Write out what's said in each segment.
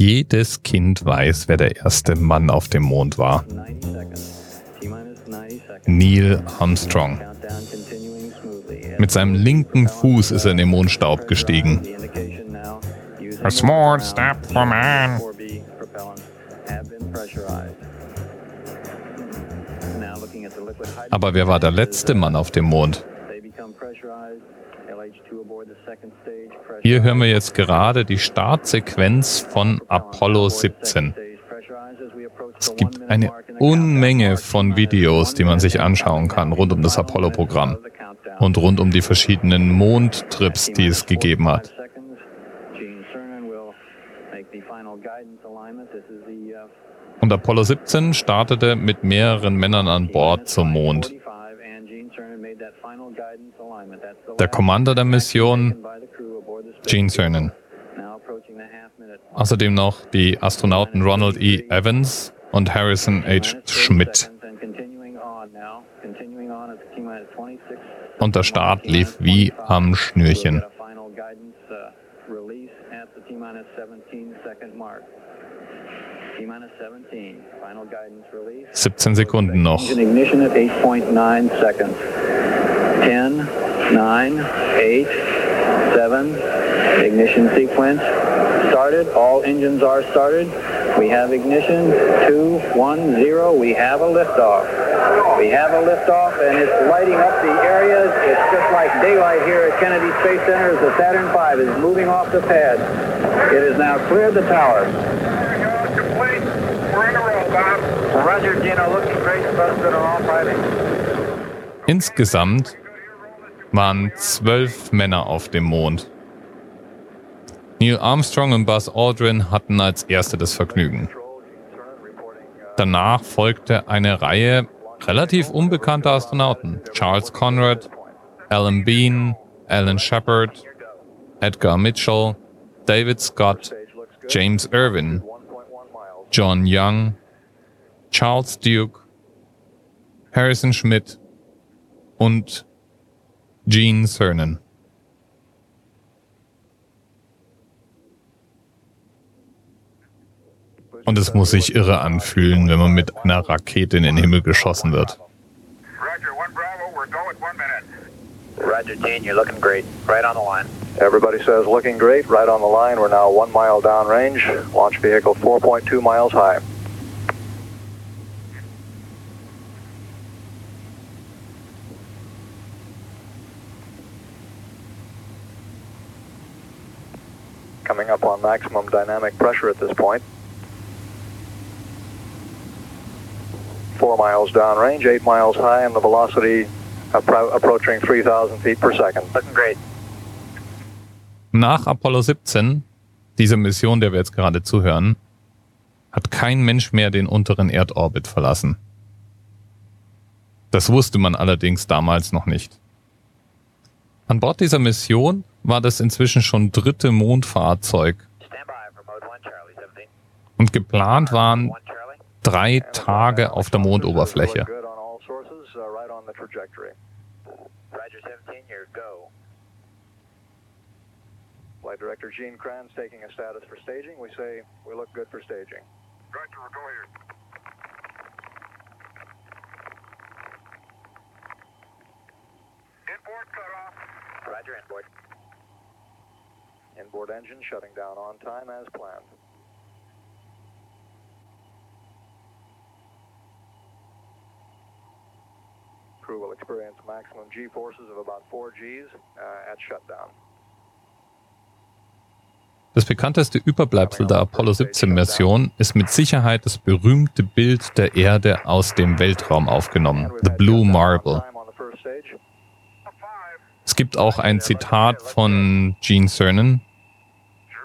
Jedes Kind weiß, wer der erste Mann auf dem Mond war. Neil Armstrong. Mit seinem linken Fuß ist er in den Mondstaub gestiegen. A small step for man. Aber wer war der letzte Mann auf dem Mond? Hier hören wir jetzt gerade die Startsequenz von Apollo 17. Es gibt eine Unmenge von Videos, die man sich anschauen kann rund um das Apollo-Programm und rund um die verschiedenen Mondtrips, die es gegeben hat. Und Apollo 17 startete mit mehreren Männern an Bord zum Mond. Der Commander der Mission, Gene Cernan. Außerdem noch die Astronauten Ronald E. Evans und Harrison H. Schmidt. Und der Start lief wie am Schnürchen. 17 Sekunden noch. 10, 9, 8, 7, ignition sequence started. All engines are started. We have ignition, 2, 1, 0. We have a liftoff. We have a liftoff, and it's lighting up the areas. It's just like daylight here at Kennedy Space Center as the Saturn V is moving off the pad. It has now cleared the tower. Insgesamt waren zwölf Männer auf dem Mond. Neil Armstrong und Buzz Aldrin hatten als erste das Vergnügen. Danach folgte eine Reihe relativ unbekannter Astronauten. Charles Conrad, Alan Bean, Alan Shepard, Edgar Mitchell, David Scott, James Irwin, John Young, Charles Duke, Harrison Schmidt und Gene Cernan. Und es muss sich irre anfühlen, wenn man mit einer Rakete in den Himmel geschossen wird. Roger, Gene, you're looking great. Right on the line. Everybody says looking great. Right on the line. We're now one mile downrange. Launch vehicle 4.2 miles high. Coming up on maximum dynamic pressure at this point. Four miles downrange, eight miles high, and the velocity appro approaching 3,000 feet per second. Looking great. Nach Apollo 17, dieser Mission, der wir jetzt gerade zuhören, hat kein Mensch mehr den unteren Erdorbit verlassen. Das wusste man allerdings damals noch nicht. An Bord dieser Mission war das inzwischen schon dritte Mondfahrzeug. Und geplant waren drei Tage auf der Mondoberfläche. Director Gene Kranz taking a status for staging. We say we look good for staging. Director, go here. Inboard cutoff. Roger, inboard. Inboard engine shutting down on time as planned. Crew will experience maximum G forces of about 4 Gs uh, at shutdown. Das bekannteste Überbleibsel der Apollo 17 Mission ist mit Sicherheit das berühmte Bild der Erde aus dem Weltraum aufgenommen, The Blue Marble. Es gibt auch ein Zitat von Gene Cernan,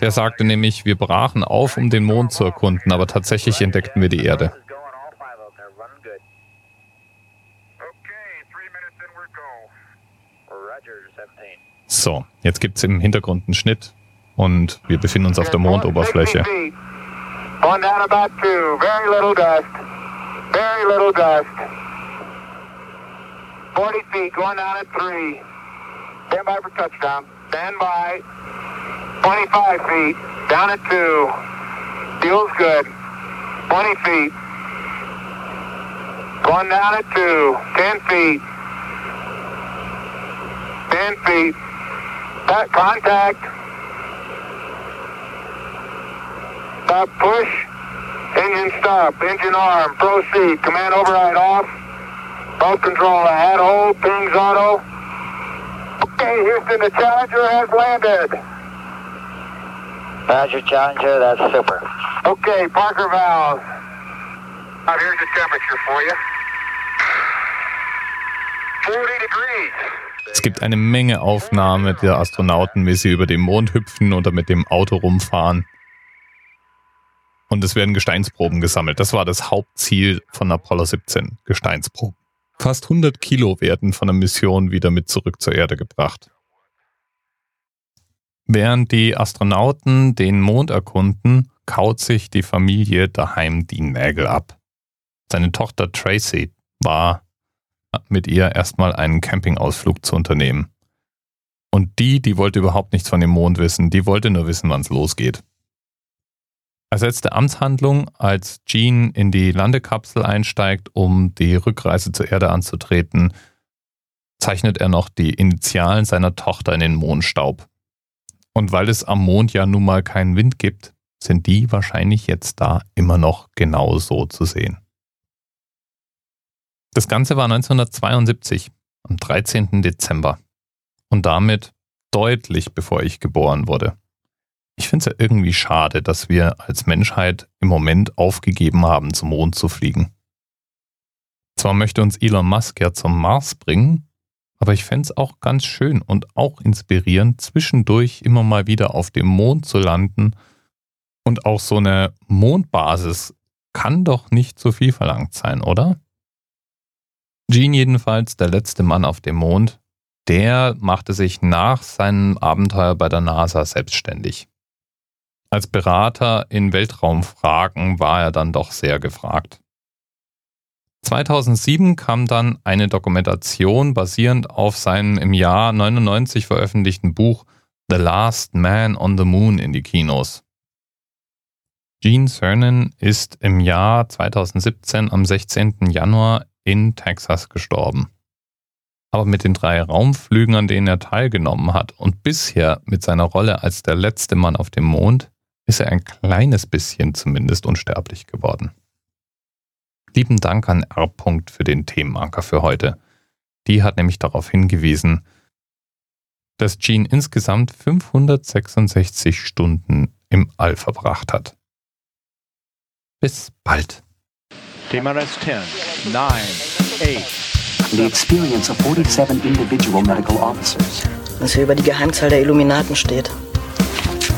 der sagte nämlich, wir brachen auf, um den Mond zu erkunden, aber tatsächlich entdeckten wir die Erde. So, jetzt gibt es im Hintergrund einen Schnitt und wir befinden uns auf der Mondoberfläche. Going down about two, very little dust, very little dust. 40 feet, going down at three. Stand by for touchdown. Stand by. 25 feet, down at two. Feels good. 20 feet. Going down at two. 10 feet. 10 feet. Contact. Stop push. Engine stop. Engine arm. Proceed. Command override off. Boat control at hold. Pings auto. Okay, Houston, the Challenger has landed. Roger, Challenger, that's super. Okay, Parker valves. Now here's the temperature for you. 40 degrees. Es gibt eine Menge Aufnahmen der Astronauten, wie sie über den Mond hüpfen oder mit dem Auto rumfahren. Und es werden Gesteinsproben gesammelt. Das war das Hauptziel von Apollo 17, Gesteinsproben. Fast 100 Kilo werden von der Mission wieder mit zurück zur Erde gebracht. Während die Astronauten den Mond erkunden, kaut sich die Familie daheim die Nägel ab. Seine Tochter Tracy war mit ihr erstmal einen Campingausflug zu unternehmen. Und die, die wollte überhaupt nichts von dem Mond wissen, die wollte nur wissen, wann es losgeht. Als letzte Amtshandlung, als Gene in die Landekapsel einsteigt, um die Rückreise zur Erde anzutreten, zeichnet er noch die Initialen seiner Tochter in den Mondstaub. Und weil es am Mond ja nun mal keinen Wind gibt, sind die wahrscheinlich jetzt da immer noch genau so zu sehen. Das Ganze war 1972, am 13. Dezember. Und damit deutlich bevor ich geboren wurde. Ich finde es ja irgendwie schade, dass wir als Menschheit im Moment aufgegeben haben, zum Mond zu fliegen. Zwar möchte uns Elon Musk ja zum Mars bringen, aber ich fände es auch ganz schön und auch inspirierend, zwischendurch immer mal wieder auf dem Mond zu landen. Und auch so eine Mondbasis kann doch nicht zu viel verlangt sein, oder? Gene jedenfalls, der letzte Mann auf dem Mond, der machte sich nach seinem Abenteuer bei der NASA selbstständig. Als Berater in Weltraumfragen war er dann doch sehr gefragt. 2007 kam dann eine Dokumentation basierend auf seinem im Jahr 99 veröffentlichten Buch The Last Man on the Moon in die Kinos. Gene Cernan ist im Jahr 2017 am 16. Januar in Texas gestorben. Aber mit den drei Raumflügen, an denen er teilgenommen hat und bisher mit seiner Rolle als der letzte Mann auf dem Mond, ist er ein kleines bisschen zumindest unsterblich geworden. Lieben Dank an R. für den Themenanker für heute. Die hat nämlich darauf hingewiesen, dass Gene insgesamt 566 Stunden im All verbracht hat. Bis bald. TMRS 10, 9, 8. The experience of 47 individual medical officers. Was hier über die Geheimzahl der Illuminaten steht.